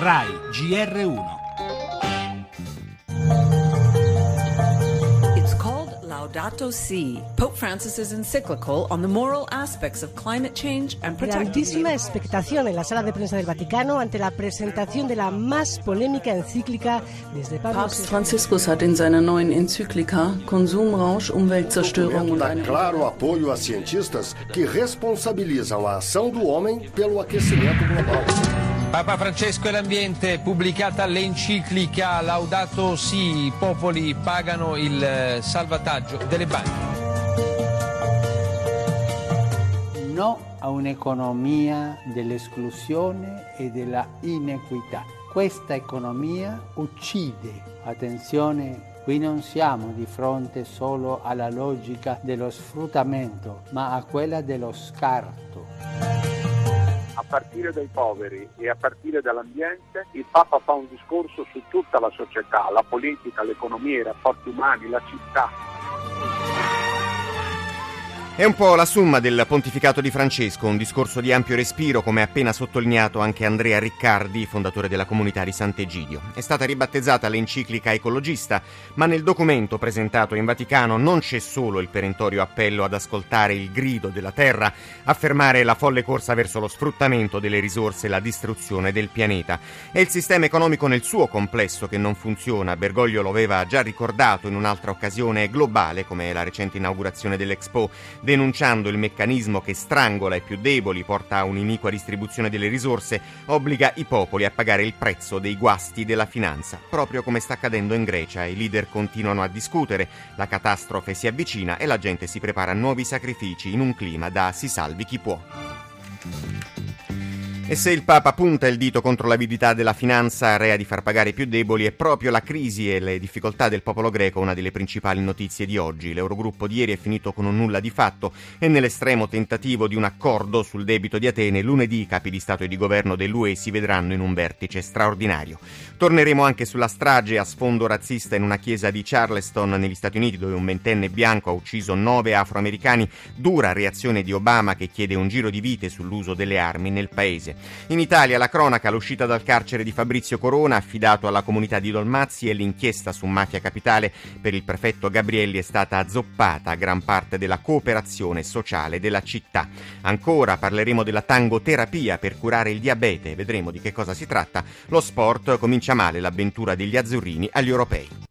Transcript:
RAI GR1 Laudato Si, Pope Francis's encyclical on the moral aspects of climate change and protecting Grandísima expectación en la sala de prensa del Vaticano ante la presentación de la más polémica encíclica desde Pablo Papst Franziskus hat in seiner neuen Enzyklika Konsumrausch, Umweltzerstörung und eine claro apoio a cientistas que responsabilizam a ação do homem pelo aquecimento global. Papa Francesco e l'ambiente, pubblicata l'enciclica Laudato Si, i popoli pagano il eh, salvataggio delle banche. no a un'economia dell'esclusione e della inequità. Questa economia uccide. Attenzione, qui non siamo di fronte solo alla logica dello sfruttamento, ma a quella dello scarto. Partire dai poveri e a partire dall'ambiente, il Papa fa un discorso su tutta la società, la politica, l'economia, i rapporti umani, la città. È un po' la summa del pontificato di Francesco, un discorso di ampio respiro, come ha appena sottolineato anche Andrea Riccardi, fondatore della comunità di Sant'Egidio. È stata ribattezzata l'enciclica ecologista, ma nel documento presentato in Vaticano non c'è solo il perentorio appello ad ascoltare il grido della terra, affermare la folle corsa verso lo sfruttamento delle risorse e la distruzione del pianeta. È il sistema economico nel suo complesso che non funziona. Bergoglio lo aveva già ricordato in un'altra occasione globale, come la recente inaugurazione dell'Expo denunciando il meccanismo che strangola i più deboli, porta a un'iniqua distribuzione delle risorse, obbliga i popoli a pagare il prezzo dei guasti della finanza. Proprio come sta accadendo in Grecia, i leader continuano a discutere, la catastrofe si avvicina e la gente si prepara a nuovi sacrifici in un clima da si salvi chi può. E se il Papa punta il dito contro l'avidità della finanza rea di far pagare i più deboli, è proprio la crisi e le difficoltà del popolo greco una delle principali notizie di oggi. L'Eurogruppo di ieri è finito con un nulla di fatto e nell'estremo tentativo di un accordo sul debito di Atene, lunedì i capi di Stato e di governo dell'UE si vedranno in un vertice straordinario. Torneremo anche sulla strage a sfondo razzista in una chiesa di Charleston negli Stati Uniti dove un ventenne bianco ha ucciso nove afroamericani, dura reazione di Obama che chiede un giro di vite sull'uso delle armi nel paese. In Italia la cronaca, l'uscita dal carcere di Fabrizio Corona, affidato alla comunità di Dolmazzi e l'inchiesta su Mafia Capitale per il prefetto Gabrielli è stata azzoppata a gran parte della cooperazione sociale della città. Ancora parleremo della tangoterapia per curare il diabete, vedremo di che cosa si tratta. Lo sport comincia male l'avventura degli azzurrini agli europei.